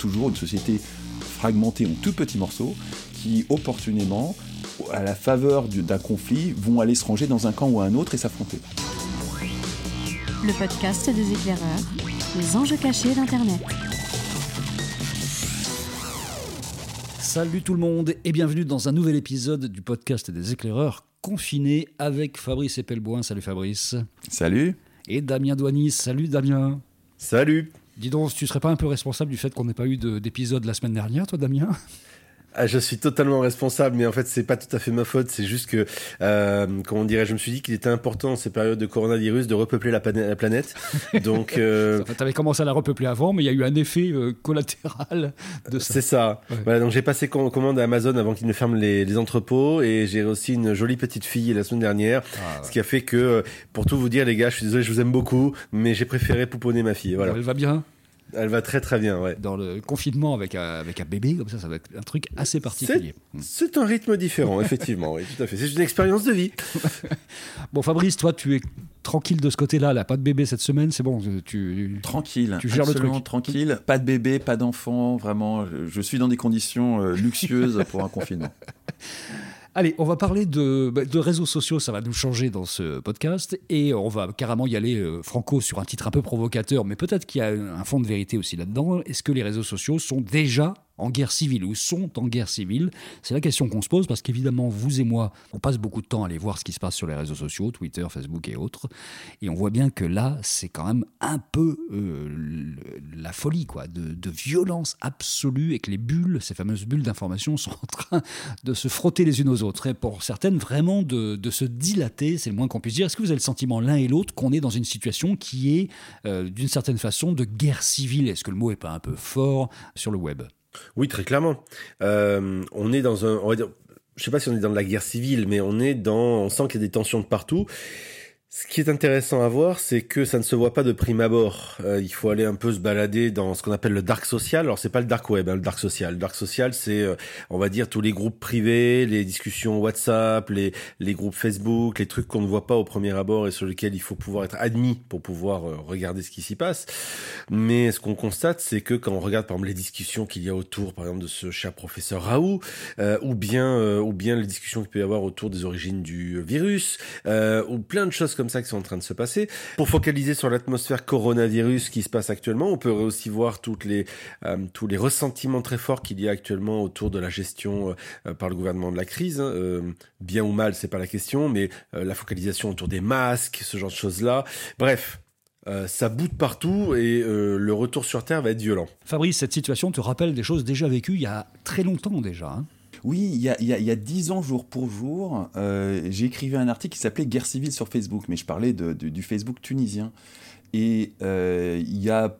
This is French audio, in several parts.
toujours une société fragmentée en tout petits morceaux qui, opportunément, à la faveur d'un conflit, vont aller se ranger dans un camp ou un autre et s'affronter. Le podcast des éclaireurs, les enjeux cachés d'Internet. Salut tout le monde et bienvenue dans un nouvel épisode du podcast des éclaireurs confinés avec Fabrice Epelboin. Salut Fabrice. Salut. Et Damien Douanis. Salut Damien. Salut. Dis donc, tu serais pas un peu responsable du fait qu'on n'ait pas eu d'épisode la semaine dernière, toi Damien? Ah, je suis totalement responsable, mais en fait, c'est pas tout à fait ma faute. C'est juste que, euh, comment dirais je me suis dit qu'il était important, en ces périodes de coronavirus, de repeupler la, planète. Donc, euh... tu avais commencé à la repeupler avant, mais il y a eu un effet euh, collatéral de ça. C'est ça. Voilà, donc j'ai passé commande à Amazon avant qu'ils ne ferment les, entrepôts, et j'ai aussi une jolie petite fille la semaine dernière, ah, ce qui a fait que, pour tout vous dire, les gars, je suis désolé, je vous aime beaucoup, mais j'ai préféré pouponner ma fille. Voilà. Elle va bien? Elle va très très bien, ouais. Dans le confinement avec un, avec un bébé, comme ça, ça va être un truc assez particulier. C'est un rythme différent, effectivement, oui, tout à fait. C'est une expérience de vie. bon, Fabrice, toi, tu es tranquille de ce côté-là, là, pas de bébé cette semaine, c'est bon, tu tranquille, tu gères le truc tranquille, pas de bébé, pas d'enfant, vraiment, je, suis dans des conditions euh, luxueuses pour un confinement. Allez, on va parler de, bah, de, réseaux sociaux, ça va nous changer dans ce podcast, et on va carrément y aller euh, franco sur un titre un peu provocateur, mais peut-être qu'il y a un fond de vérité aussi là-dedans. Est-ce que les réseaux sociaux sont déjà en guerre civile ou sont en guerre civile C'est la question qu'on se pose parce qu'évidemment, vous et moi, on passe beaucoup de temps à aller voir ce qui se passe sur les réseaux sociaux, Twitter, Facebook et autres. Et on voit bien que là, c'est quand même un peu euh, la folie, quoi, de, violence absolue et que les bulles, ces fameuses bulles d'information, sont en train de se frotter les unes aux autres. Et pour certaines, vraiment de, se dilater, c'est le moins qu'on puisse dire. Est-ce que vous avez le sentiment l'un et l'autre qu'on est dans une situation qui est, euh, d'une certaine façon, de guerre civile? Est-ce que le mot est pas un peu fort sur le web? Oui, très clairement. Euh, on est dans un, on va dire, je sais pas si on est dans la guerre civile, mais on est dans, on sent qu'il y a des tensions de partout. Ce qui est intéressant à voir, c'est que ça ne se voit pas de prime abord. Euh, il faut aller un peu se balader dans ce qu'on appelle le dark social. Alors c'est pas le dark web, hein, le dark social. Le dark social, c'est, euh, on va dire, tous les groupes privés, les discussions WhatsApp, les les groupes Facebook, les trucs qu'on ne voit pas au premier abord et sur lesquels il faut pouvoir être admis pour pouvoir euh, regarder ce qui s'y passe. Mais ce qu'on constate, c'est que quand on regarde par exemple les discussions qu'il y a autour, par exemple de ce cher professeur Raoult, ou bien ou bien les discussions qu'il peut y avoir autour des origines du virus, ou plein de choses comme ça qui sont en train de se passer. Pour focaliser sur l'atmosphère coronavirus qui se passe actuellement, on peut aussi voir toutes les, euh, tous les ressentiments très forts qu'il y a actuellement autour de la gestion euh, par le gouvernement de la crise. Hein. Euh, bien ou mal, c'est pas la question, mais la focalisation autour des masques, ce genre de choses-là. Bref, ça boude partout et le retour sur Terre va être violent. Fabrice, cette situation te rappelle des choses déjà vécues il y a très longtemps déjà. Hein oui, il y a, dix ans, jour pour jour, euh, j'ai écrit un article qui s'appelait Guerre civile sur Facebook, mais je parlais du Facebook tunisien. Et euh, il y a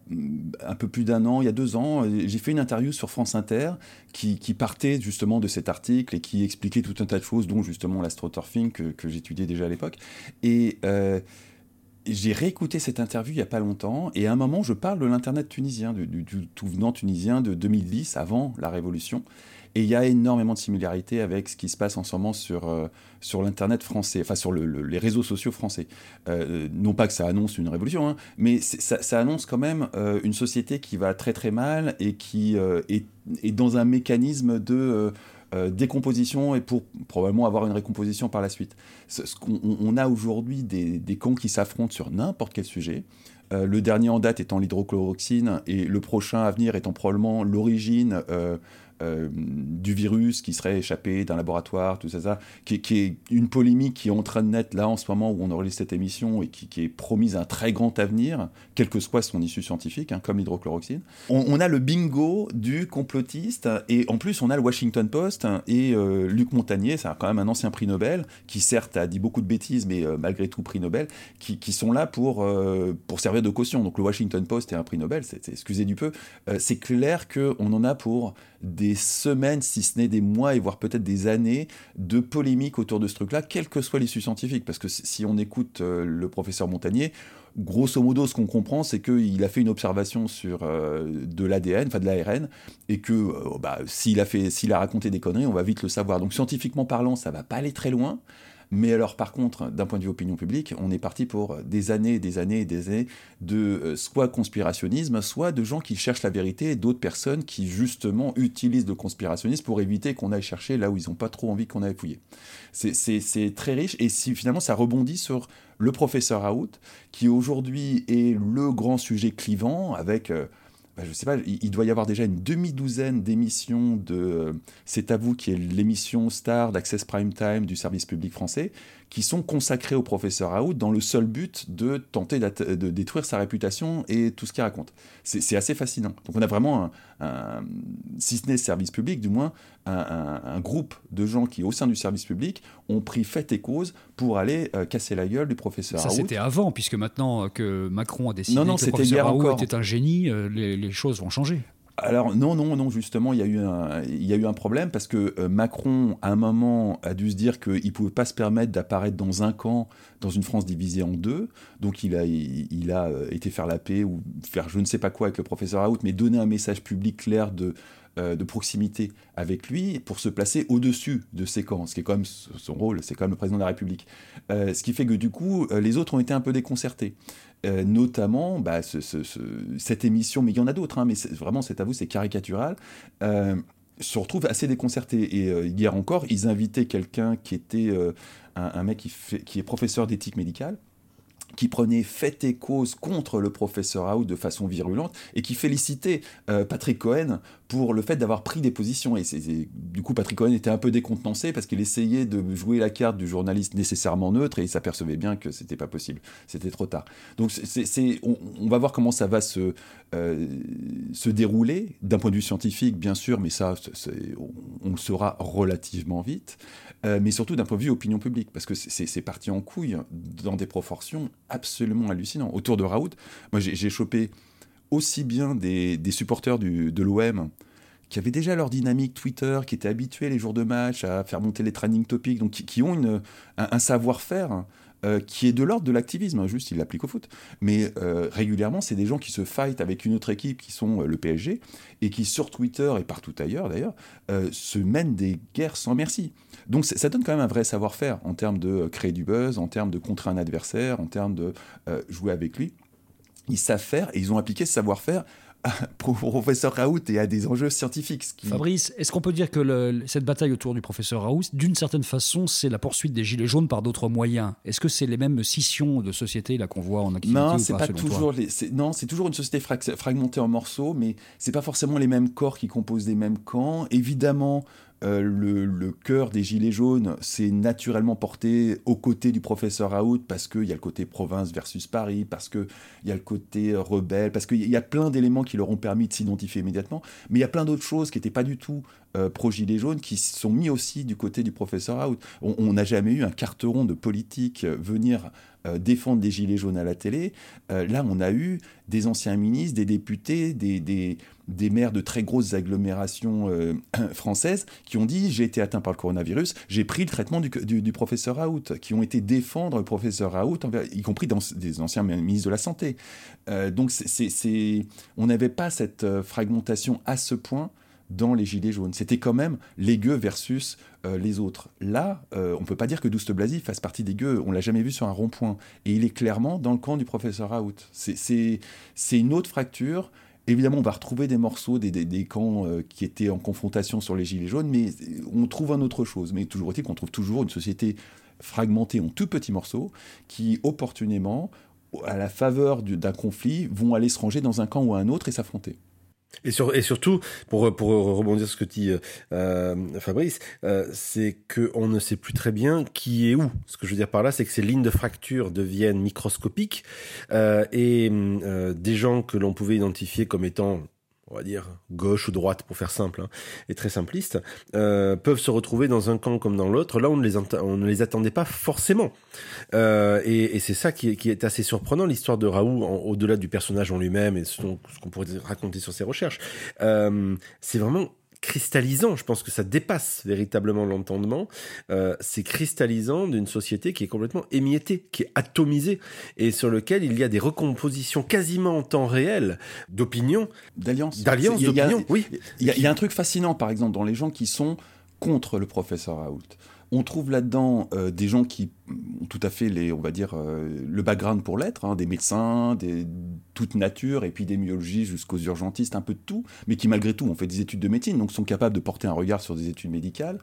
un peu plus d'un an, il y a deux ans, j'ai fait une interview sur France Inter qui, partait justement de cet article et qui expliquait tout un tas de choses, dont justement l'astroturfing que, que j'étudiais déjà à l'époque. Et euh, j'ai réécouté cette interview il n'y a pas longtemps, et à un moment, je parle de l'Internet tunisien, du, du, tout venant tunisien de 2010, avant la Révolution. Et il y a énormément de similarités avec ce qui se passe en ce moment sur, euh, sur l'Internet français, enfin sur les réseaux sociaux français. Euh, non pas que ça annonce une révolution, hein, mais ça, annonce quand même euh, une société qui va très très mal et qui est, dans un mécanisme de... décomposition et pour probablement avoir une récomposition par la suite. On, a aujourd'hui des, des, camps qui s'affrontent sur n'importe quel sujet. le dernier en date étant l'hydrochloroxine et le prochain à venir étant probablement l'origine du virus qui serait échappé d'un laboratoire, tout ça, ça qui, est une polémique qui est en train de naître là en ce moment où on enregistre cette émission et qui, est promise un très grand avenir, quelle que soit son issue scientifique, hein, comme l'hydrochloroxine. On, a le bingo du complotiste et en plus on a le Washington Post et euh, Luc Montagnier, c'est quand même un ancien prix Nobel qui certes a dit beaucoup de bêtises mais euh, malgré tout prix Nobel, qui, sont là pour, pour servir de caution. Donc le Washington Post est un prix Nobel, c'est, excusez du peu, c'est clair qu'on en a pour des semaines, si ce n'est des mois, et voire peut-être des années de polémiques autour de ce truc-là, quelle que soit l'issue scientifique. Parce que si on écoute euh, le professeur Montagnier, grosso modo, ce qu'on comprend, c'est qu'il a fait une observation sur euh, de l'ADN, enfin de l'ARN, et que euh, bah, s'il a, fait, a raconté des conneries, on va vite le savoir. Donc scientifiquement parlant, ça va pas aller très loin. Mais alors, par contre, d'un point de vue opinion publique, on est parti pour des années, des années, des années de euh, soit conspirationnisme, soit de gens qui cherchent la vérité, et d'autres personnes qui justement utilisent le conspirationnisme pour éviter qu'on aille chercher là où ils n'ont pas trop envie qu'on aille fouiller. C'est très riche et si, finalement ça rebondit sur le professeur Out, qui aujourd'hui est le grand sujet clivant avec... Euh, je sais pas, il, doit y avoir déjà une demi-douzaine d'émissions de euh, C'est à vous, qui est l'émission star d'Access Prime Time du service public français, qui sont consacrés au professeur Raoult dans le seul but de tenter de détruire sa réputation et tout ce qu'il raconte. C'est assez fascinant. Donc on a vraiment, un, si ce n'est service public, du moins un, groupe de gens qui, au sein du service public, ont pris fait et cause pour aller euh, casser la gueule du professeur Ça, c'était avant, puisque maintenant que Macron a décidé non, non, que le professeur Raoult était un génie, euh, les choses vont changer. Alors non, non, non, justement, il y a eu un, problème parce que euh, Macron, à un moment, a dû se dire qu'il ne pouvait pas se permettre d'apparaître dans un camp, dans une France divisée en deux. Donc il a, il, a euh, été faire la paix ou faire je ne sais pas quoi avec le professeur Raoult, mais donner un message public clair euh, de proximité avec lui pour se placer au-dessus de ces camps, ce qui est quand même son rôle, c'est quand même le président de la République. ce qui fait que du coup, les autres ont été un peu déconcertés. Euh, notamment bah, cette émission, mais il y en a d'autres, hein, mais vraiment, c'est à vous, c'est caricatural, euh, se retrouve assez déconcerté. Et euh, hier encore, ils invitaient quelqu'un qui était un, mec qui, est professeur d'éthique médicale, qui prenait fait et cause contre le professeur Out de façon virulente et qui félicitait Patrick Cohen pour le fait d'avoir pris des positions. Et du coup, Patrick Cohen était un peu décontenancé parce qu'il essayait de jouer la carte du journaliste nécessairement neutre et il s'apercevait bien que c'était pas possible. C'était trop tard. Donc, c'est, on, va voir comment ça va se, euh, se dérouler d'un point de vue scientifique, bien sûr, mais ça, on, le saura relativement vite. Euh, mais surtout d'un point de vue opinion publique, parce que c'est parti en couille dans des proportions absolument hallucinantes. Autour de Raoult, moi j'ai chopé aussi bien des, supporters de l'OM qui avaient déjà leur dynamique Twitter, qui étaient habitués les jours de match à faire monter les trending topics, donc qui, ont un, savoir-faire euh, qui est de l'ordre de l'activisme, juste ils l'appliquent au foot. Mais euh, régulièrement, c'est des gens qui se fight avec une autre équipe qui sont euh, le PSG et qui sur Twitter et partout ailleurs d'ailleurs se mènent des guerres sans merci. Donc ça donne quand même un vrai savoir-faire en termes de créer du buzz, en termes de contrer un adversaire, en termes de jouer avec lui ils savent faire et ils ont appliqué ce savoir-faire au professeur Raoult et à des enjeux scientifiques. Fabrice, est-ce qu'on peut dire que cette bataille autour du professeur Raoult, d'une certaine façon, c'est la poursuite des Gilets jaunes par d'autres moyens? Est-ce que c'est les mêmes scissions de société là qu'on voit en activité Non, c'est pas, toujours. non, c'est toujours une société fragmentée en morceaux, mais c'est pas forcément les mêmes corps qui composent les mêmes camps. Évidemment, euh, le, cœur des Gilets jaunes s'est naturellement porté aux côtés du professeur Raoult parce qu'il y a le côté province versus Paris, parce qu'il y a le côté rebelle, parce qu'il y a plein d'éléments qui leur ont permis de s'identifier immédiatement. Mais il y a plein d'autres choses qui n'étaient pas du tout euh, pro-Gilets jaunes qui sont mis aussi du côté du professeur Raoult. On n'a jamais eu un carteron de politique euh, venir euh, défendre des gilets jaunes à la télé. Là, on a eu des anciens ministres, des députés, des, des, maires de très grosses agglomérations françaises qui ont dit j'ai été atteint par le coronavirus, j'ai pris le traitement du, du, professeur Raoult, qui ont été défendre le professeur Raoult, y compris dans, des anciens ministres de la Santé. donc, c'est, on n'avait pas cette fragmentation à ce point dans les Gilets jaunes. C'était quand même les gueux versus euh, les autres. Là, euh, on ne peut pas dire que Douste Blasi fasse partie des gueux. On l'a jamais vu sur un rond-point. Et il est clairement dans le camp du professeur Raoult. C'est une autre fracture. Évidemment, on va retrouver des morceaux des, camps euh, qui étaient en confrontation sur les Gilets jaunes, mais on trouve un autre chose. Mais toujours est-il qu'on trouve toujours une société fragmentée en tout petits morceaux qui, opportunément, à la faveur d'un conflit, vont aller se ranger dans un camp ou un autre et s'affronter. Et, sur, et surtout, pour, rebondir sur ce que dit euh, Fabrice, euh, c'est qu'on ne sait plus très bien qui est où. Ce que je veux dire par là, c'est que ces lignes de fracture deviennent microscopiques euh, et euh, des gens que l'on pouvait identifier comme étant on va dire gauche ou droite pour faire simple hein, et très simpliste, euh, peuvent se retrouver dans un camp comme dans l'autre. Là, on ne les on ne les attendait pas forcément, euh, et, et c'est ça qui qui est, assez surprenant. L'histoire de Raoult, au-delà du personnage en lui-même et ce, ce qu'on pourrait raconter sur ses recherches, euh, c'est vraiment cristallisant. Je pense que ça dépasse véritablement l'entendement. Euh, c'est cristallisant d'une société qui est complètement émiettée, qui est atomisée, et sur lequel il y a des recompositions quasiment en temps réel d'opinions. D'alliances. D'alliances, d'opinions, oui. Il y, a un truc fascinant, par exemple, dans les gens qui sont contre le professeur Raoult. On trouve là-dedans euh, des gens qui ont tout à fait les, on va dire, euh, le background pour l'être, hein, des médecins, des toute nature, épidémiologie jusqu'aux urgentistes, un peu de tout, mais qui malgré tout ont fait des études de médecine, donc sont capables de porter un regard sur des études médicales,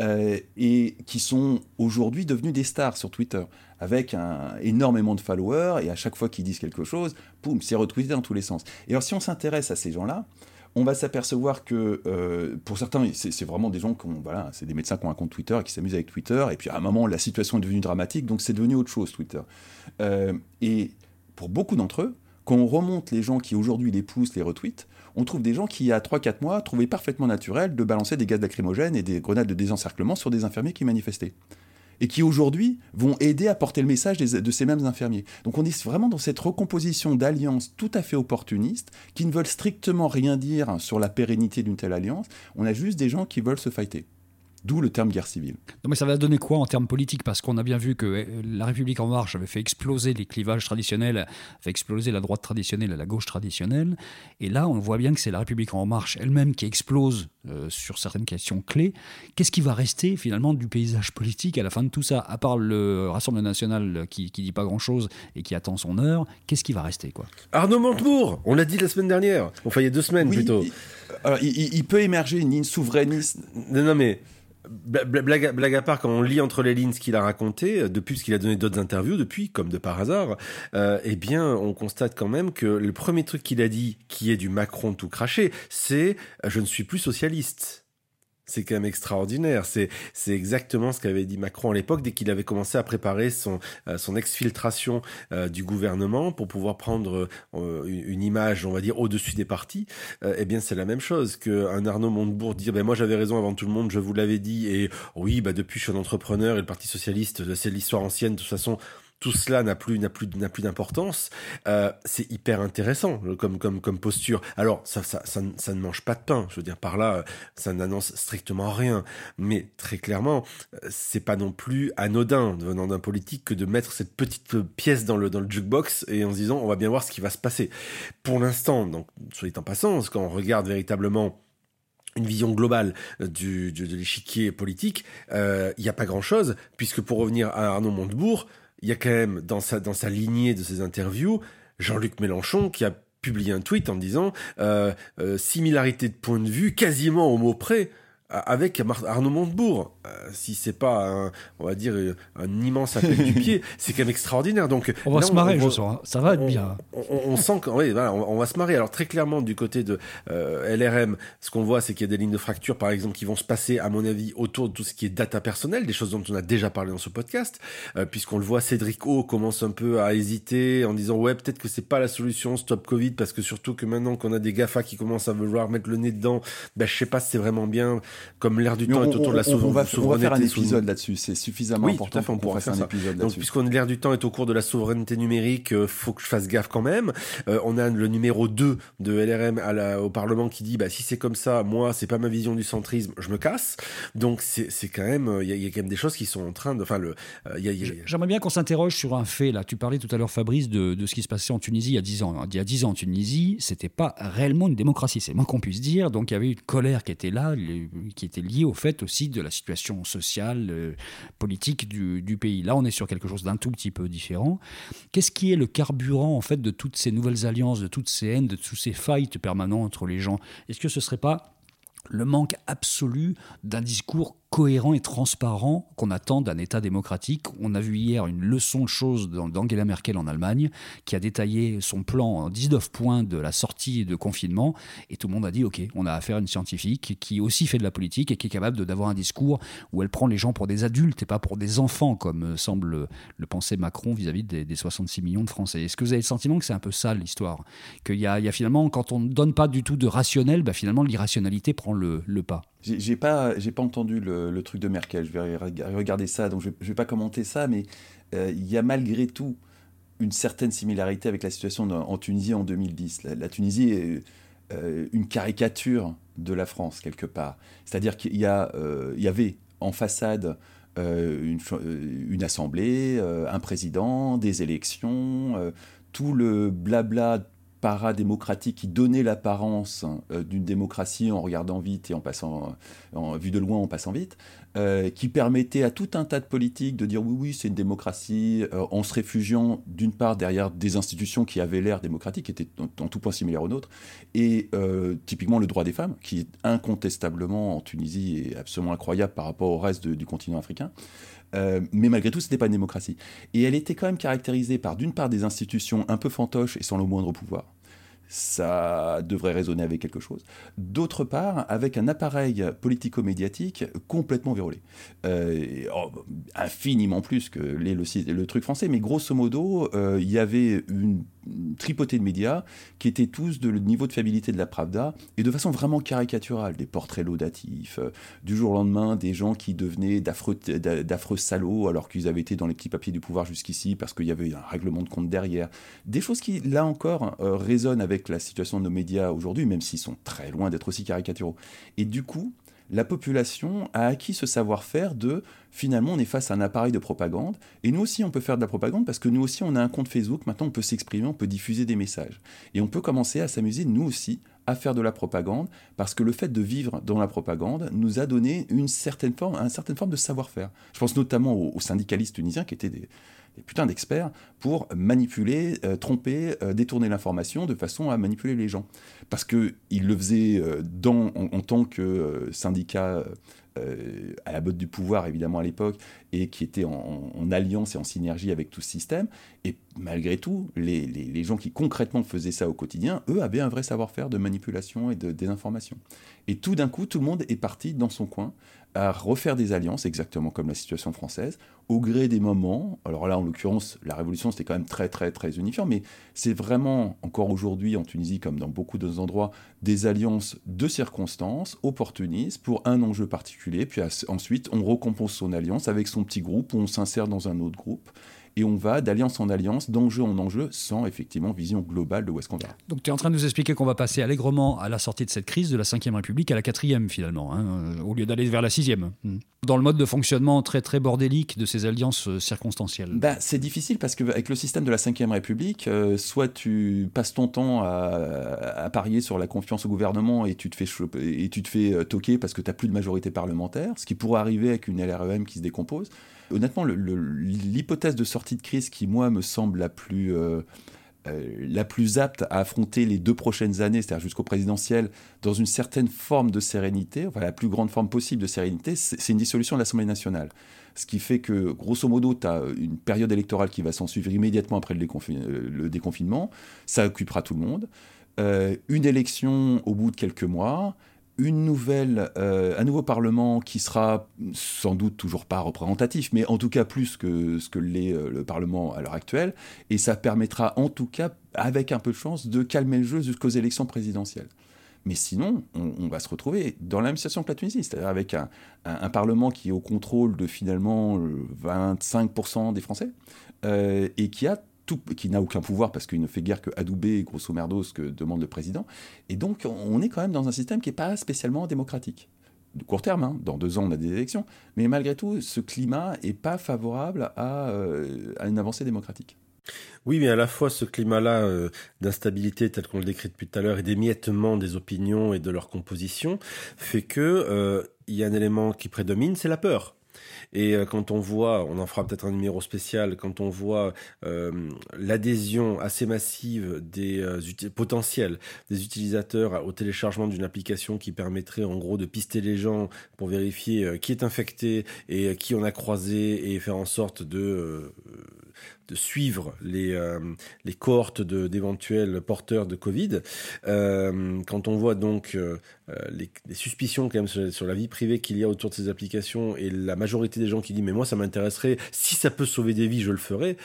euh, et qui sont aujourd'hui devenus des stars sur Twitter, avec un, énormément de followers, et à chaque fois qu'ils disent quelque chose, poum, c'est retweeté dans tous les sens. Et alors si on s'intéresse à ces gens-là, on va s'apercevoir que euh, pour certains, c'est vraiment des gens qui voilà, c'est des médecins qui ont un compte Twitter et qui s'amusent avec Twitter. Et puis à un moment, la situation est devenue dramatique, donc c'est devenu autre chose Twitter. Euh, et pour beaucoup d'entre eux, quand on remonte les gens qui aujourd'hui les poussent, les retweets, on trouve des gens qui, il y a 3-4 mois, trouvaient parfaitement naturel de balancer des gaz lacrymogènes et des grenades de désencerclement sur des infirmiers qui manifestaient et qui aujourd'hui vont aider à porter le message de ces mêmes infirmiers. Donc on est vraiment dans cette recomposition d'alliances tout à fait opportunistes, qui ne veulent strictement rien dire sur la pérennité d'une telle alliance, on a juste des gens qui veulent se fighter. D'où le terme guerre civile. Non, mais ça va donner quoi en termes politiques? Parce qu'on a bien vu que euh, la République en marche avait fait exploser les clivages traditionnels, fait exploser la droite traditionnelle et la gauche traditionnelle. Et là, on voit bien que c'est la République en marche elle-même qui explose euh, sur certaines questions clés. Qu'est-ce qui va rester finalement du paysage politique à la fin de tout ça? À part le Rassemblement national qui, qui dit pas grand-chose et qui attend son heure, qu'est-ce qui va rester quoi? Arnaud Montebourg, on l'a dit la semaine dernière, enfin il y a deux semaines plutôt. Il, il, peut émerger une ligne souverainiste. Non, non mais Blague, à part, quand on lit entre les lignes ce qu'il a raconté, euh, depuis ce qu'il a donné d'autres interviews, depuis, comme de par hasard, euh, eh bien, on constate quand même que le premier truc qu'il a dit, qui est du Macron tout craché, c'est euh, je ne suis plus socialiste c'est quand même extraordinaire. C'est exactement ce qu'avait dit Macron à l'époque dès qu'il avait commencé à préparer son euh, exfiltration euh, du gouvernement pour pouvoir prendre euh, une, image, on va dire au-dessus des partis. eh bien, c'est la même chose que un Arnaud Montebourg dire ben moi j'avais raison avant tout le monde, je vous l'avais dit et oui, bah depuis je suis un entrepreneur et le Parti socialiste c'est l'histoire ancienne de toute façon tout cela n'a plus n'a plus n'a plus d'importance. Euh, c'est hyper intéressant comme comme comme posture. Alors ça, ça ça ça ne mange pas de pain. Je veux dire par là, ça n'annonce strictement rien. Mais très clairement, c'est pas non plus anodin venant d'un politique que de mettre cette petite pièce dans le dans le jukebox et en se disant on va bien voir ce qui va se passer. Pour l'instant, donc soit en passant, quand on regarde véritablement une vision globale du, de l'échiquier politique, euh, il n'y a pas grand-chose, puisque pour revenir à Arnaud Montebourg, il y a quand même dans sa, lignée de ses interviews Jean-Luc Mélenchon qui a publié un tweet en disant euh, euh, similarité de point de vue quasiment au mot près avec Arnaud Montebourg. Euh, si c'est pas, un, on va dire, un immense appel du pied, c'est quand même extraordinaire. Donc, on va se marrer, je sens. Hein. Ça va être bien. On, sent qu'on oui, voilà, on, va se marrer. Alors très clairement, du côté de euh, LRM, ce qu'on voit, c'est qu'il y a des lignes de fracture, par exemple, qui vont se passer, à mon avis, autour de tout ce qui est data personnelle, des choses dont on a déjà parlé dans ce podcast, euh, puisqu'on le voit, Cédric O commence un peu à hésiter en disant ouais, peut-être que c'est pas la solution, stop Covid, parce que surtout que maintenant qu'on a des Gafa qui commencent à vouloir mettre le nez dedans, ben je sais pas si c'est vraiment bien comme l'air du temps est autour de la souveraineté. On va, faire un épisode là-dessus, c'est suffisamment important pour qu'on fasse un épisode là-dessus. puisqu'on l'air du temps est au cours de la souveraineté numérique, euh, faut que je fasse gaffe quand même. Euh, on a le numéro 2 de LRM à la, au Parlement qui dit bah si c'est comme ça, moi c'est pas ma vision du centrisme, je me casse. Donc c'est quand même il y, a quand même des choses qui sont en train de enfin le J'aimerais bien qu'on s'interroge sur un fait là. Tu parlais tout à l'heure Fabrice de, de, ce qui se passait en Tunisie il y a 10 ans. Il y a 10 ans en Tunisie, c'était pas réellement une démocratie, c'est moins qu'on puisse dire. Donc il y avait une colère qui était là, qui était liée au fait aussi de la situation sociale, euh, politique du, du, pays. Là, on est sur quelque chose d'un tout petit peu différent. Qu'est-ce qui est le carburant en fait de toutes ces nouvelles alliances, de toutes ces haines, de tous ces fights permanents entre les gens? Est-ce que ce serait pas le manque absolu d'un discours cohérent et transparent qu'on attend d'un État démocratique. On a vu hier une leçon de choses d'Angela Merkel en Allemagne, qui a détaillé son plan en 19 points de la sortie de confinement, et tout le monde a dit, OK, on a affaire à une scientifique qui aussi fait de la politique et qui est capable d'avoir un discours où elle prend les gens pour des adultes et pas pour des enfants, comme semble le penser Macron vis-à-vis des, 66 millions de Français. Est-ce que vous avez le sentiment que c'est un peu ça l'histoire? Qu'il y, a finalement, quand on ne donne pas du tout de rationnel, bah finalement l'irrationalité prend le pas j'ai pas, j'ai pas entendu le, truc de Merkel. Je vais regarder ça, donc je, ne vais pas commenter ça, mais euh, il y a malgré tout une certaine similarité avec la situation en Tunisie en 2010. La, Tunisie est euh, une caricature de la France quelque part. C'est-à-dire qu'il y a, euh, il y avait en façade une, une, assemblée, un président, des élections, tout le blabla paradémocratique qui donnait l'apparence euh, d'une démocratie en regardant vite et en passant, en vue de loin en passant vite, euh, qui permettait à tout un tas de politiques de dire oui, oui, c'est une démocratie, euh, en se réfugiant d'une part derrière des institutions qui avaient l'air démocratiques, qui étaient en, tout point similaires aux nôtres, et typiquement le droit des femmes, qui est incontestablement en Tunisie est absolument incroyable par rapport au reste du continent africain. Mais malgré tout, ce n'était pas une démocratie. Et elle était quand même caractérisée par, d'une part, des institutions un peu fantoches et sans le moindre pouvoir ça devrait résonner avec quelque chose. D'autre part, avec un appareil politico-médiatique complètement vérolé. Euh, oh, infiniment plus que les, le, truc français, mais grosso modo, euh, il y avait une tripotée de médias qui étaient tous de le niveau de fiabilité de la Pravda et de façon vraiment caricaturale. Des portraits laudatifs, euh, du jour au lendemain, des gens qui devenaient d'affreux, salauds alors qu'ils avaient été dans les petits papiers du pouvoir jusqu'ici parce qu'il y avait un règlement de compte derrière. Des choses qui, là encore, résonnent avec la situation de nos médias aujourd'hui, même s'ils sont très loin d'être aussi caricaturaux. Et du coup, la population a acquis ce savoir-faire de finalement on est face à un appareil de propagande. Et nous aussi on peut faire de la propagande parce que nous aussi on a un compte Facebook, maintenant on peut s'exprimer, on peut diffuser des messages. Et on peut commencer à s'amuser nous aussi à faire de la propagande parce que le fait de vivre dans la propagande nous a donné une certaine forme, une certaine forme de savoir-faire. Je pense notamment aux syndicalistes tunisiens qui étaient des, des putains d'experts pour manipuler, euh, tromper, euh, détourner l'information de façon à manipuler les gens. Parce qu'ils le faisaient euh, dans, en, tant que syndicat à la botte du pouvoir, évidemment, à l'époque, et qui était en, alliance et en synergie avec tout ce système. Et malgré tout, les, les, gens qui concrètement faisaient ça au quotidien, eux, avaient un vrai savoir-faire de manipulation et de désinformation. Et tout d'un coup, tout le monde est parti dans son coin à refaire des alliances, exactement comme la situation française, au gré des moments. Alors là, en l'occurrence, la révolution, c'était quand même très, très, très unifiant, mais c'est vraiment, encore aujourd'hui, en Tunisie, comme dans beaucoup d'autres endroits, des alliances de circonstances, opportunistes, pour un enjeu particulier, puis ensuite, on recompense son alliance avec son petit groupe, ou on s'insère dans un autre groupe et on va d'alliance en alliance, d'enjeu en enjeu, sans effectivement vision globale de où est-ce qu'on va. Donc tu es en train de nous expliquer qu'on va passer allègrement à la sortie de cette crise de la 5 République à la 4 finalement, hein, euh, au lieu d'aller vers la 6 hmm. Dans le mode de fonctionnement très très bordélique de ces alliances euh, circonstancielles. Bah, c'est difficile parce qu'avec le système de la 5 République, euh, soit tu passes ton temps à, parier sur la confiance au gouvernement et tu te fais, et tu te fais toquer parce que tu n'as plus de majorité parlementaire, ce qui pourrait arriver avec une LREM qui se décompose honnêtement, l'hypothèse de sortie de crise qui, moi, me semble la plus, euh, euh, la plus apte à affronter les deux prochaines années, c'est-à-dire jusqu'au présidentiel, dans une certaine forme de sérénité, enfin la plus grande forme possible de sérénité, c'est une dissolution de l'Assemblée nationale. Ce qui fait que, grosso modo, tu as une période électorale qui va s'en suivre immédiatement après le, euh, le, déconfinement. Ça occupera tout le monde. une élection au bout de quelques mois une nouvelle, euh, un nouveau Parlement qui sera sans doute toujours pas représentatif, mais en tout cas plus que ce que l'est euh, le Parlement à l'heure actuelle, et ça permettra en tout cas, avec un peu de chance, de calmer le jeu jusqu'aux élections présidentielles. Mais sinon, on, va se retrouver dans la même situation que la Tunisie, c'est-à-dire avec un, Parlement qui est au contrôle de finalement 25% euh, des Français, et qui a qui n'a aucun pouvoir parce qu'il ne fait guère que adouber grosso merdo ce que demande le président. Et donc on est quand même dans un système qui n'est pas spécialement démocratique. De court terme, hein. dans deux ans on a des élections, mais malgré tout ce climat n'est pas favorable à, euh, à, une avancée démocratique. Oui, mais à la fois ce climat-là euh, d'instabilité tel qu'on le décrit depuis tout à l'heure et d'émiettement des opinions et de leur composition fait que euh, il y a un élément qui prédomine, c'est la peur. Et euh, quand on voit, on en fera peut-être un numéro spécial, quand on voit euh, l'adhésion assez massive des euh, potentiels des utilisateurs au téléchargement d'une application qui permettrait en gros de pister les gens pour vérifier qui est infecté et qui on a croisé et faire en sorte de suivre les, euh, les cohortes d'éventuels porteurs de Covid. Euh, quand on voit donc euh, les, suspicions quand même sur, la vie privée qu'il y a autour de ces applications et la majorité des gens qui disent mais moi ça m'intéresserait, si ça peut sauver des vies, je le ferai.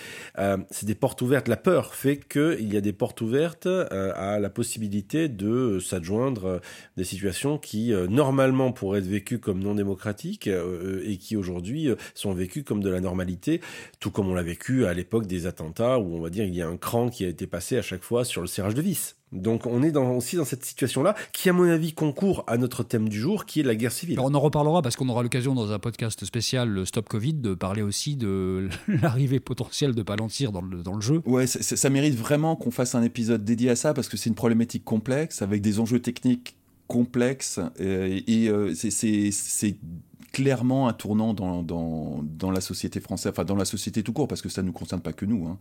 c'est des portes ouvertes. La peur fait qu'il y a des portes ouvertes à la possibilité de s'adjoindre des situations qui normalement pourraient être vécues comme non démocratiques et qui aujourd'hui sont vécues comme de la normalité, tout comme on l'a vécu à l'époque l'époque des attentats où on va dire il y a un cran qui a été passé à chaque fois sur le serrage de vis. Donc on est dans, aussi dans cette situation-là qui, à mon avis, concourt à notre thème du jour, qui est la guerre civile. on en reparlera parce qu'on aura l'occasion dans un podcast spécial, Stop Covid, de parler aussi de l'arrivée potentielle de Palantir dans le, dans le jeu. Ouais, ça mérite vraiment qu'on fasse un épisode dédié à ça parce que c'est une problématique complexe avec des enjeux techniques complexes et, et euh, c'est clairement un tournant dans, dans, la société française, enfin dans la société tout court, parce que ça ne nous concerne pas que nous. Hein.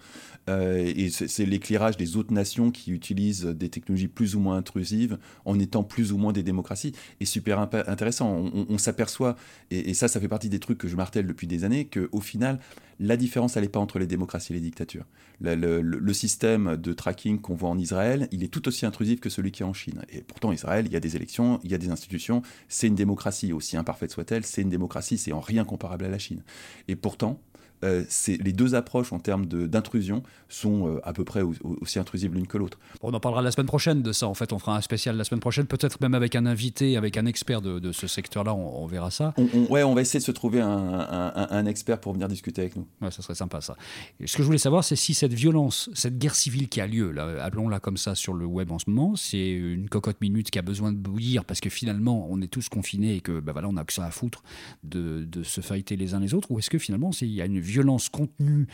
Euh, et c'est l'éclairage des autres nations qui utilisent des technologies plus ou moins intrusives en étant plus ou moins des démocraties. Et super intéressant. On, s'aperçoit, et, et, ça, ça fait partie des trucs que je martèle depuis des années, qu'au final, la différence, elle n'est pas entre les démocraties et les dictatures. Le, système de tracking qu'on voit en Israël, il est tout aussi intrusif que celui qui est en Chine. Et pourtant, Israël, il y a des élections, il y a des institutions, c'est une démocratie, aussi imparfaite soit-elle, c'est une démocratie, c'est en rien comparable à la Chine. Et pourtant, euh, les deux approches en termes d'intrusion sont euh, à peu près aussi intrusives l'une que l'autre. on en parlera la semaine prochaine de ça. En fait, on fera un spécial la semaine prochaine, peut-être même avec un invité, avec un expert de, ce secteur-là. On, verra ça. On, ouais, on va essayer de se trouver un, expert pour venir discuter avec nous. Ouais, ça serait sympa ça. ce que je voulais savoir, c'est si cette violence, cette guerre civile qui a lieu, appelons-la comme ça sur le web en ce moment, c'est une cocotte minute qui a besoin de bouillir parce que finalement, on est tous confinés et que ben voilà, on a que ça à foutre de, de se fighter les uns les autres, ou est-ce que finalement, il y a une violence contenue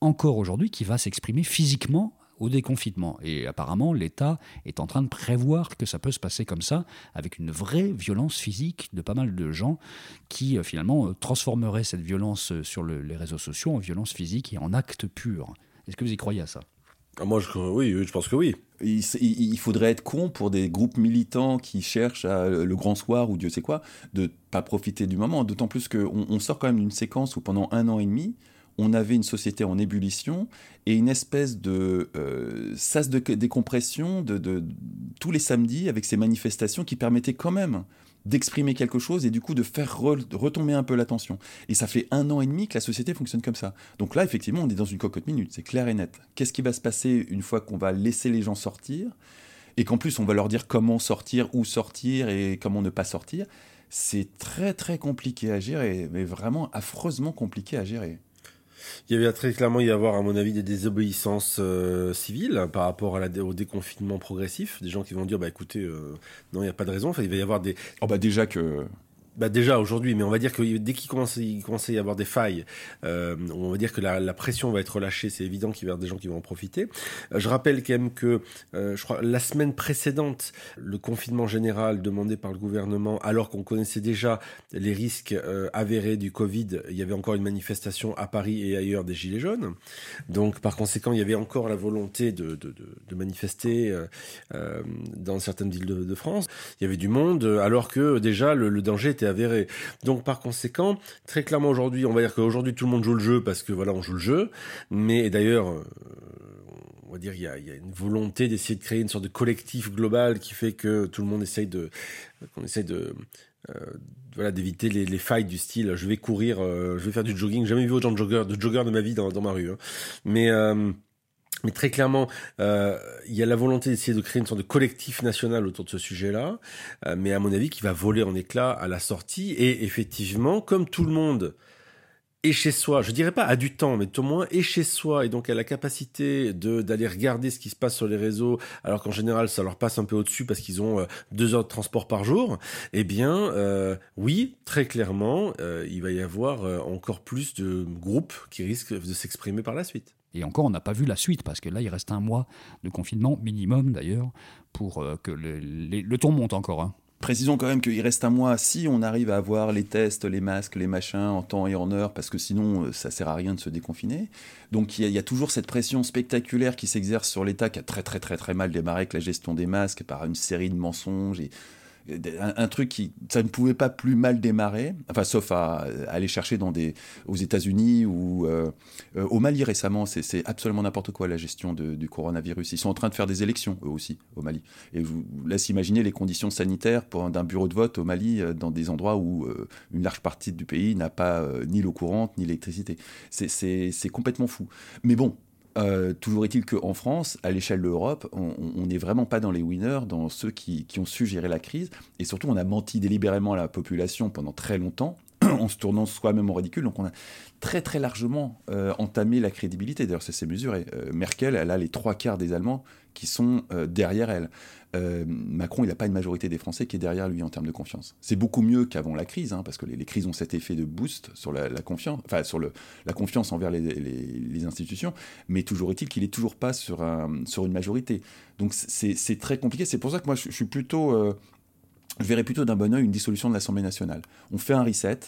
encore aujourd'hui qui va s'exprimer physiquement au déconfinement. Et apparemment, l'État est en train de prévoir que ça peut se passer comme ça, avec une vraie violence physique de pas mal de gens qui euh, finalement euh, transformeraient cette violence euh, sur les réseaux sociaux en violence physique et en acte pur. Est-ce que vous y croyez à ça? Moi, je, oui, je pense que oui. Il, faudrait être con pour des groupes militants qui cherchent le grand soir ou Dieu sait quoi, de pas profiter du moment. D'autant plus qu'on on sort quand même d'une séquence où pendant un an et demi, on avait une société en ébullition et une espèce de euh, sas de décompression de, tous les samedis avec ces manifestations qui permettaient quand même d'exprimer quelque chose et du coup de faire retomber un peu l'attention. Et ça fait un an et demi que la société fonctionne comme ça. Donc là, effectivement, on est dans une cocotte minute, c'est clair et net. Qu'est-ce qui va se passer une fois qu'on va laisser les gens sortir et qu'en plus on va leur dire comment sortir, où sortir et comment ne pas sortir C'est très très compliqué à gérer, mais vraiment affreusement compliqué à gérer. Il y avait très clairement y avoir, à mon avis, des désobéissances euh, civiles par rapport au déconfinement progressif. Des gens qui vont dire, bah écoutez, euh, non, il n'y a pas de raison. Il va y avoir des. Oh bah déjà que bah déjà aujourd'hui, mais on va dire que dès qu'il commence, il commence à y avoir des failles, euh, on va dire que la, pression va être relâchée. C'est évident qu'il y avoir des gens qui vont en profiter. Euh, je rappelle quand même que, euh, je crois, la semaine précédente, le confinement général demandé par le gouvernement, alors qu'on connaissait déjà les risques avérés du Covid, il y avait encore une manifestation à Paris et ailleurs des gilets jaunes. Donc par conséquent, il y avait encore la volonté de, de, de, manifester dans certaines villes de, France. Il y avait du monde, alors que déjà le, le danger était avéré. Donc par conséquent, très clairement aujourd'hui, on va dire qu'aujourd'hui tout le monde joue le jeu parce que voilà, on joue le jeu. Mais d'ailleurs, euh, on va dire il y a, une volonté d'essayer de créer une sorte de collectif global qui fait que tout le monde essaye de, qu'on essaye de euh, voilà d'éviter les, les, failles du style je vais courir euh, je vais faire du jogging jamais vu autant de joggeurs de joggeurs de ma vie dans, dans ma rue hein. mais mais très clairement, euh, il y a la volonté d'essayer de créer une sorte de collectif national autour de ce sujet-là, euh, mais à mon avis qui va voler en éclats à la sortie. Et effectivement, comme tout le monde est chez soi, je dirais pas a du temps, mais tout au moins est chez soi et donc a la capacité de d'aller regarder ce qui se passe sur les réseaux, alors qu'en général ça leur passe un peu au-dessus parce qu'ils ont euh, deux heures de transport par jour. Eh bien, euh, oui, très clairement, euh, il va y avoir encore plus de groupes qui risquent de s'exprimer par la suite. Et encore, on n'a pas vu la suite, parce que là, il reste un mois de confinement, minimum d'ailleurs, pour que le, le, ton monte encore. Hein. Précisons quand même qu'il reste un mois si on arrive à avoir les tests, les masques, les machins en temps et en heure, parce que sinon euh, ça sert à rien de se déconfiner. Donc il y, a toujours cette pression spectaculaire qui s'exerce sur l'État qui a très très très très mal démarré avec la gestion des masques par une série de mensonges et un, truc qui ça ne pouvait pas plus mal démarrer enfin sauf à, aller chercher dans des aux États-Unis ou euh, euh, au Mali récemment. C'est absolument n'importe quoi la gestion du coronavirus. Ils sont en train de faire des élections eux aussi au Mali. Et je vous laisse imaginer les conditions sanitaires d'un bureau de vote au Mali euh, dans des endroits où une large partie du pays n'a pas ni l'eau courante ni l'électricité. C'est complètement fou. Mais bon euh, toujours est-il qu'en France, à l'échelle de l'Europe, on n'est vraiment pas dans les winners, dans ceux qui, qui, ont su gérer la crise. Et surtout, on a menti délibérément à la population pendant très longtemps en se tournant soi-même en ridicule. Donc on a très très largement entamé la crédibilité. D'ailleurs, ça s'est mesuré. Merkel, elle a les trois quarts des Allemands qui sont derrière elle. Euh, Macron, il n'a pas une majorité des Français qui est derrière lui en termes de confiance. C'est beaucoup mieux qu'avant la crise, hein, parce que les, crises ont cet effet de boost sur la, confiance, enfin sur la confiance envers les, institutions, mais toujours est-il qu'il n'est toujours pas sur, un, sur une majorité. Donc c'est très compliqué. C'est pour ça que moi je, suis plutôt, euh, je verrais plutôt d'un bon oeil une dissolution de l'Assemblée nationale. On fait un reset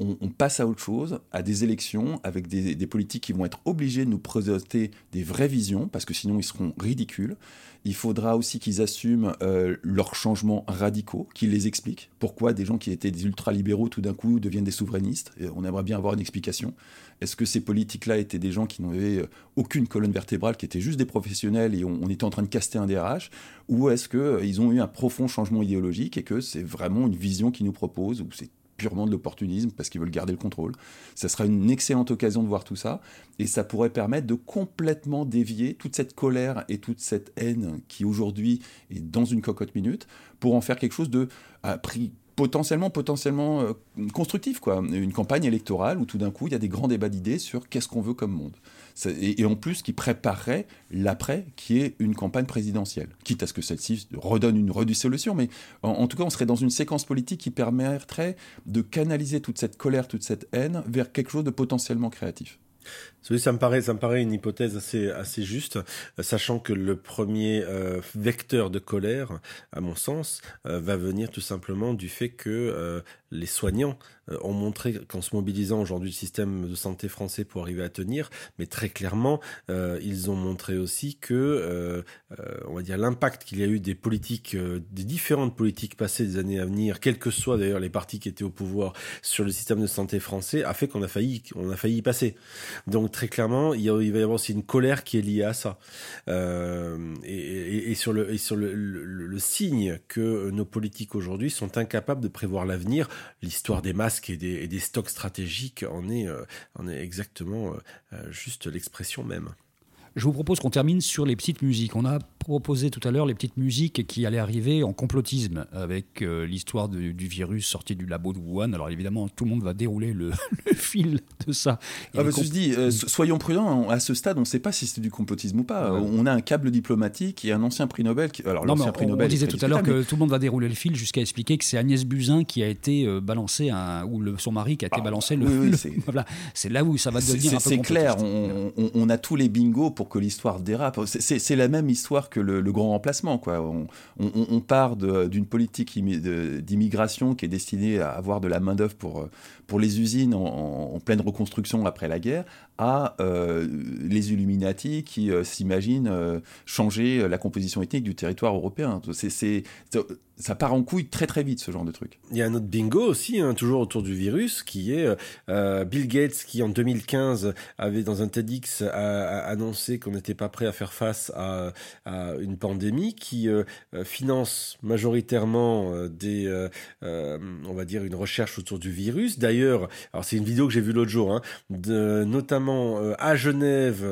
on, passe à autre chose, à des élections avec des, politiques qui vont être obligés de nous présenter des vraies visions, parce que sinon ils seront ridicules. Il faudra aussi qu'ils assument euh, leurs changements radicaux, qu'ils les expliquent. Pourquoi des gens qui étaient des ultralibéraux tout d'un coup deviennent des souverainistes? On aimerait bien avoir une explication. Est-ce que ces politiques-là étaient des gens qui n'avaient euh, aucune colonne vertébrale, qui étaient juste des professionnels et on, était en train de caster un DRH Ou est-ce qu'ils euh, ont eu un profond changement idéologique et que c'est vraiment une vision qu'ils nous proposent, ou c'est purement de l'opportunisme parce qu'ils veulent garder le contrôle. Ça sera une excellente occasion de voir tout ça. Et ça pourrait permettre de complètement dévier toute cette colère et toute cette haine qui aujourd'hui est dans une cocotte minute pour en faire quelque chose de potentiellement potentiellement euh, constructif quoi. Une campagne électorale où tout d'un coup il y a des grands débats d'idées sur qu'est-ce qu'on veut comme monde et, en plus qui préparerait l'après, qui est une campagne présidentielle. Quitte à ce que celle-ci redonne une redissolution, mais en, tout cas, on serait dans une séquence politique qui permettrait de canaliser toute cette colère, toute cette haine vers quelque chose de potentiellement créatif. ça me paraît, ça me paraît une hypothèse assez, juste, sachant que le premier euh, vecteur de colère, à mon sens, euh, va venir tout simplement du fait que euh, les soignants euh, ont montré qu'en se mobilisant aujourd'hui le système de santé français pour arriver à tenir, mais très clairement, euh, ils ont montré aussi que, euh, on va dire, l'impact qu'il y a eu des politiques, des différentes politiques passées des années à venir, quels que soient d'ailleurs les partis qui étaient au pouvoir sur le système de santé français, a fait qu'on a failli, a failli y passer. Donc très clairement, il, va y avoir aussi une colère qui est liée à ça. Et, sur le, sur le signe que nos politiques aujourd'hui sont incapables de prévoir l'avenir, l'histoire des masques et des, stocks stratégiques en est, euh, exactement euh, euh, juste l'expression même. Je vous propose qu'on termine sur les petites musiques. On a proposé tout à l'heure les petites musiques qui allaient arriver en complotisme avec euh, l'histoire du virus sorti du labo de Wuhan. Alors évidemment, tout le monde va dérouler le, fil de ça. Ah bah, je dis, euh, soyons prudents. À ce stade, on ne sait pas si c'est du complotisme ou pas. On a un câble diplomatique et un ancien prix Nobel. Qui... Alors, non, prix Nobel on disait tout à l'heure que tout le monde va dérouler le fil jusqu'à expliquer que c'est Agnès Buzyn qui a été euh, balancé, ou le, son mari qui a été ah, balancé. Le, c'est là où ça va devenir un peu C'est clair. On, on, a tous les bingos pour que l'histoire dérape. C'est la même histoire que le, grand remplacement. Quoi. On, part d'une politique d'immigration qui est destinée à avoir de la main-d'œuvre pour, pour les usines en, pleine reconstruction après la guerre à euh, les Illuminati qui euh, s'imaginent euh, changer la composition ethnique du territoire européen. Ça part en couille très très vite ce genre de truc. Il y a un autre bingo aussi, hein, toujours autour du virus, qui est euh, Bill Gates qui en 2015 avait dans un TEDx annoncé qu'on n'était pas prêt à faire face à, une pandémie, qui euh, finance majoritairement euh, des, euh, on va dire, une recherche autour du virus. D'ailleurs, alors c'est une vidéo que j'ai vue l'autre jour, hein, de, notamment à Genève,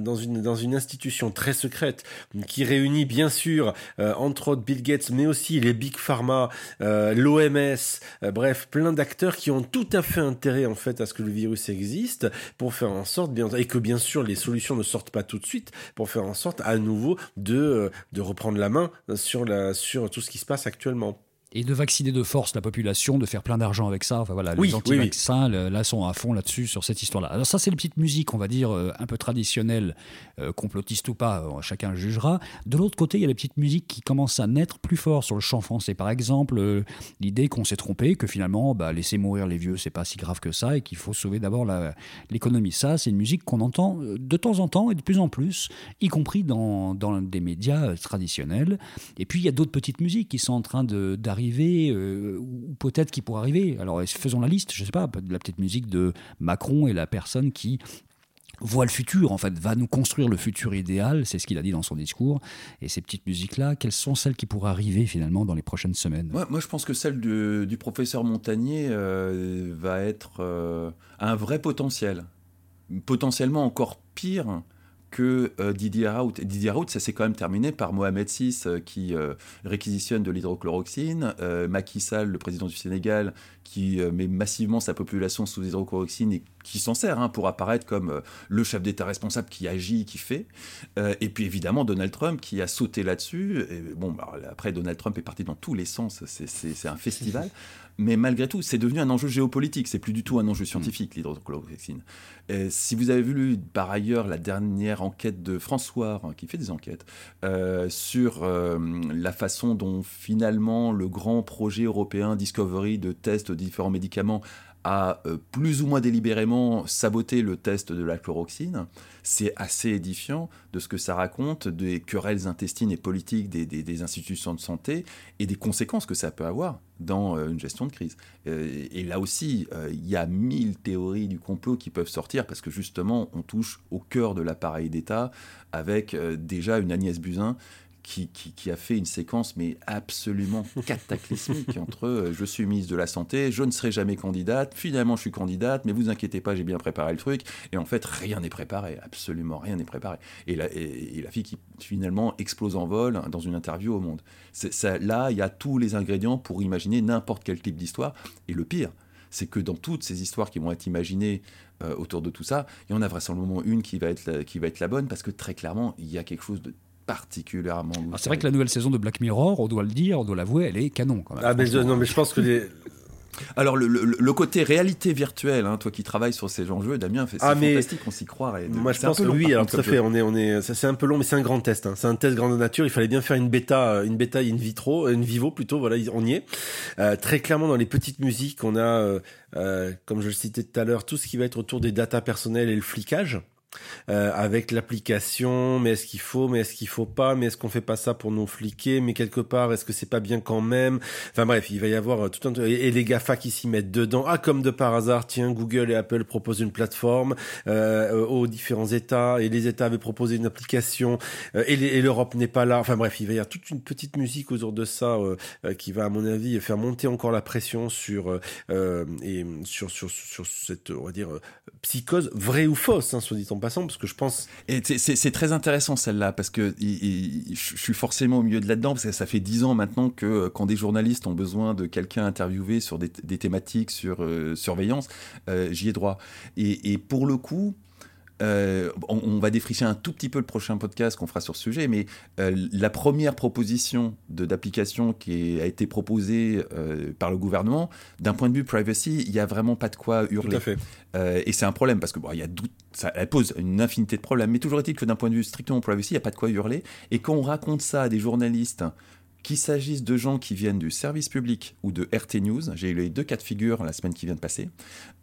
dans une dans une institution très secrète qui réunit bien sûr entre autres Bill Gates, mais aussi les Big Pharma, euh, l'OMS, euh, bref, plein d'acteurs qui ont tout à fait intérêt en fait à ce que le virus existe pour faire en sorte, et que bien sûr les solutions ne sortent pas tout de suite, pour faire en sorte à nouveau de, euh, reprendre la main sur tout ce qui se passe actuellement et de vacciner de force la population, de faire plein d'argent avec ça. Enfin voilà, les anti-vaccins là sont à fond là-dessus sur cette histoire-là. Alors ça, c'est les petites musiques, on va dire euh, un peu traditionnelles, euh, complotistes ou pas, euh, chacun jugera. De l'autre côté, il y a les petites musiques qui commencent à naître plus fort sur le champ français. Par exemple, l'idée qu'on s'est trompé, que finalement, bah, laisser mourir les vieux, c'est pas si grave que ça, et qu'il faut sauver d'abord l'économie. Ça, c'est une musique qu'on entend de temps en temps et de plus en plus, y compris dans, dans des médias traditionnels. Et puis il y a d'autres petites musiques qui sont en train d'arriver euh, ou peut-être qui pourrait arriver. Alors faisons la liste, je sais pas, la petite musique de Macron et la personne qui voit le futur, en fait, va nous construire le futur idéal, c'est ce qu'il a dit dans son discours. Et ces petites musiques-là, quelles sont celles qui pourraient arriver finalement dans les prochaines semaines? Moi, je pense que celle du professeur Montagnier euh, va être euh, un vrai potentiel. Potentiellement encore pire que euh, Didier Raoult. Didier ça s'est quand même terminé par Mohamed VI euh, qui euh, réquisitionne de l'hydrochloroxine, Macky Sall, le président du Sénégal, qui met massivement sa population sous hydrochloroxine et qui s'en sert hein, pour apparaître comme le chef d'État responsable qui agit, qui fait. et puis évidemment Donald Trump qui a sauté là-dessus. Bon, bah, après Donald Trump est parti dans tous les sens, c'est un festival. Mais malgré tout, c'est devenu un enjeu géopolitique, c'est plus du tout un enjeu scientifique, l'hydrochloroquine. si vous avez vu par ailleurs la dernière enquête de François, qui fait des enquêtes, euh, sur euh, la façon dont finalement le grand projet européen Discovery de test de différents médicaments a euh, plus ou moins délibérément saboté le test de la chloroxine, c'est assez édifiant de ce que ça raconte des querelles intestines et politiques des, institutions de santé et des conséquences que ça peut avoir dans euh, une gestion de crise. Euh, et là aussi, il y a mille théories du complot qui peuvent sortir parce que justement, on touche au cœur de l'appareil d'État avec déjà une Agnès Buzyn qui, qui, a fait une séquence mais absolument cataclysmique entre euh, je suis ministre de la Santé, je ne serai jamais candidate, finalement je suis candidate, mais vous inquiétez pas, j'ai bien préparé le truc, et en fait rien n'est préparé, absolument rien n'est préparé. Et la, et, la, fille qui finalement explose en vol dans une interview au Monde. Ça, là, il y a tous les ingrédients pour imaginer n'importe quel type d'histoire, et le pire, c'est que dans toutes ces histoires qui vont être imaginées euh, autour de tout ça, il y en a vraisemblablement une qui va, être qui va être la bonne, parce que très clairement, il y a quelque chose de particulièrement. C'est vrai que la nouvelle saison de Black Mirror, on doit le dire, on doit l'avouer, elle est canon quand même. Ah, mais non, mais je pense que les. Alors le, le, côté réalité virtuelle, hein, toi qui travailles sur ces enjeux, Damien, c'est ah, fantastique, on s'y croirait. Moi je pense que oui, alors tout à fait, on est, on est, c'est un peu long, mais c'est un grand test. Hein. C'est un test grande nature. Il fallait bien faire une bêta, une bêta in vitro, une vivo plutôt. Voilà, on y est. Euh, très clairement dans les petites musiques, on a, euh, euh, comme je le citais tout à l'heure, tout ce qui va être autour des datas personnelles et le flicage. Euh, avec l'application, mais est-ce qu'il faut, mais est-ce qu'il faut pas, mais est-ce qu'on fait pas ça pour nous fliquer, mais quelque part, est-ce que c'est pas bien quand même? Enfin bref, il va y avoir euh, tout un et, les Gafa qui s'y mettent dedans. Ah comme de par hasard, tiens, Google et Apple proposent une plateforme euh, aux différents États et les États avaient proposé une application et l'Europe n'est pas là. Enfin bref, il va y avoir toute une petite musique autour de ça qui va à mon avis faire monter encore la pression sur et sur sur sur cette on va dire psychose vraie ou fausse, hein, soit dit en parce que je pense. C'est très intéressant celle-là, parce que je suis forcément au milieu de là-dedans, parce que ça fait dix ans maintenant que euh, quand des journalistes ont besoin de quelqu'un interviewé sur des, thématiques sur euh, surveillance, euh, j'y ai droit. Et, pour le coup, euh, on, va défricher un tout petit peu le prochain podcast qu'on fera sur ce sujet, mais euh, la première proposition d'application qui a été proposée euh, par le gouvernement, d'un point de vue privacy, il n'y a vraiment pas de quoi hurler. Tout à fait. et c'est un problème parce que bon, il y a ça elle pose une infinité de problèmes, mais toujours est-il que d'un point de vue strictement privacy, il n'y a pas de quoi hurler. Et quand on raconte ça à des journalistes, qu'il s'agisse de gens qui viennent du service public ou de RT News, j'ai eu les deux cas de figure la semaine qui vient de passer,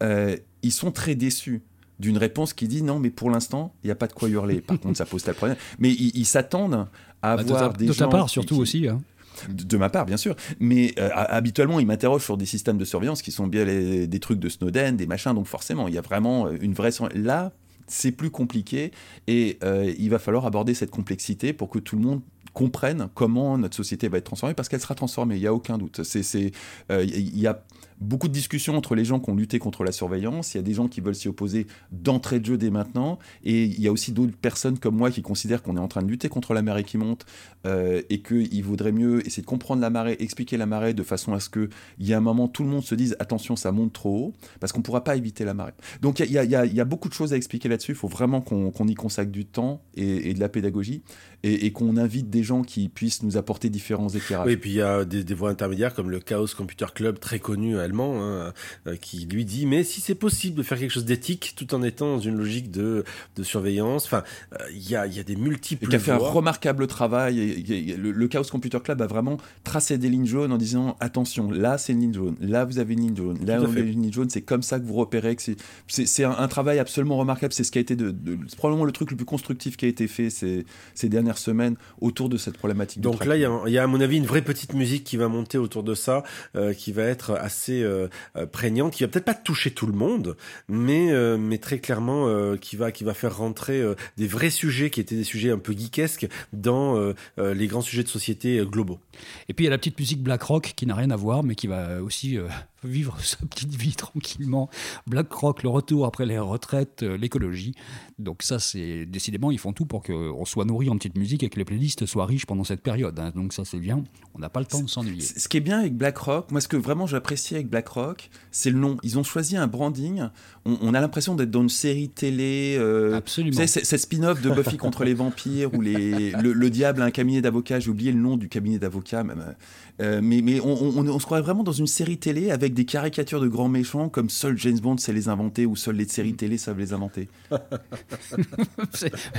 ils sont très déçus d'une réponse qui dit non, mais pour l'instant, il n'y a pas de quoi hurler. Par contre, ça pose tel problème. Mais ils s'attendent à bah, avoir des de gens. De ta part, surtout aussi. Hein. De, ma part, bien sûr. Mais euh, habituellement, ils m'interrogent sur des systèmes de surveillance qui sont bien des trucs de Snowden, des machins. Donc forcément, il y a vraiment euh, une vraie. Là, c'est plus compliqué et euh, il va falloir aborder cette complexité pour que tout le monde comprenne comment notre société va être transformée parce qu'elle sera transformée, il n'y a aucun doute. Il y a beaucoup de discussions entre les gens qui ont lutté contre la surveillance. Il y a des gens qui veulent s'y opposer d'entrée de jeu dès maintenant. Et il y a aussi d'autres personnes comme moi qui considèrent qu'on est en train de lutter contre la marée qui monte euh, et qu'il vaudrait mieux essayer de comprendre la marée, expliquer la marée de façon à ce qu'il y ait un moment tout le monde se dise attention, ça monte trop haut parce qu'on ne pourra pas éviter la marée. Donc il y, a, beaucoup de choses à expliquer là-dessus. Il faut vraiment qu'on y consacre du temps et, de la pédagogie et, qu'on invite des gens qui puissent nous apporter différents éclairages. et puis il y a des, des voies intermédiaires comme le Chaos Computer Club, très connu à Hein, euh, qui lui dit mais si c'est possible de faire quelque chose d'éthique tout en étant dans une logique de, de surveillance, enfin euh, il y, a, y, a, des multiples. Qui a fait un remarquable travail. Et, le, Chaos Computer Club a vraiment tracé des lignes jaunes en disant attention, là c'est une ligne jaune, là vous avez une ligne jaune, là vous avez une ligne jaune, c'est comme ça que vous repérez que c'est un, un, travail absolument remarquable. C'est ce qui a été de, probablement le truc le plus constructif qui a été fait ces, ces dernières semaines autour de cette problématique. Donc là, il y, y, a à mon avis une vraie petite musique qui va monter autour de ça, euh, qui va être assez euh, euh, prégnante, qui va peut-être pas toucher tout le monde, mais euh, mais très clairement qui va qui va faire rentrer des vrais sujets qui étaient des sujets un peu geekesques dans les grands sujets de société globaux. Et puis il y a la petite musique black rock qui n'a rien à voir, mais qui va aussi vivre sa petite vie tranquillement. BlackRock, le retour après les retraites, euh, l'écologie. Donc ça, c'est décidément, ils font tout pour qu'on soit nourri en petite musique et que les playlists soient riches pendant cette période. hein. Donc ça, c'est bien. On n'a pas le temps de s'ennuyer. Ce qui est bien avec BlackRock, moi ce que vraiment j'apprécie avec BlackRock, c'est le nom. Ils ont choisi un branding. On, on a l'impression d'être dans une série télé. euh, Absolument. Savez, c'est- cette spin-off de Buffy contre les vampires les, le, le diable a un cabinet d'avocats. J'ai oublié le nom du cabinet d'avocats. même. Euh, mais mais on, on- on se croirait vraiment dans une série télé avec des caricatures de grands méchants comme seul James Bond sait les inventer ou seules les séries télé savent les inventer.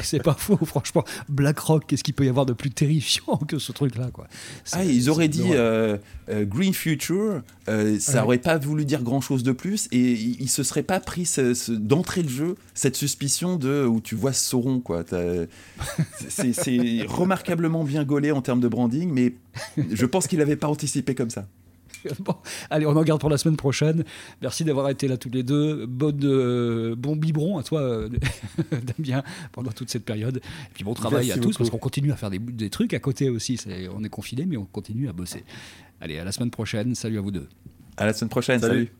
C'est- pas faux, franchement. BlackRock, qu'est-ce qu'il peut y avoir de plus terrifiant que ce truc-là, quoi? Ah, ils auraient dit euh, euh, Green Future, euh, ça Ouais. aurait pas voulu dire grand chose de plus et ils se seraient pas pris ce- ce- d'entrée de jeu cette suspicion de où tu vois Sauron quoi. C'est remarquablement bien gaulé en termes de branding, mais je pense qu'il n'avait pas anticipé comme ça. Bon, allez, on en garde pour la semaine prochaine. Merci d'avoir été là tous les deux. Bonne, euh, bon biberon à toi, euh, Damien, pendant toute cette période. Et puis bon travail Merci à tous, beaucoup. parce qu'on continue à faire des, des trucs à côté aussi. On est confinés, mais on continue à bosser. Allez, à la semaine prochaine. Salut à vous deux. À la semaine prochaine. Salut. salut.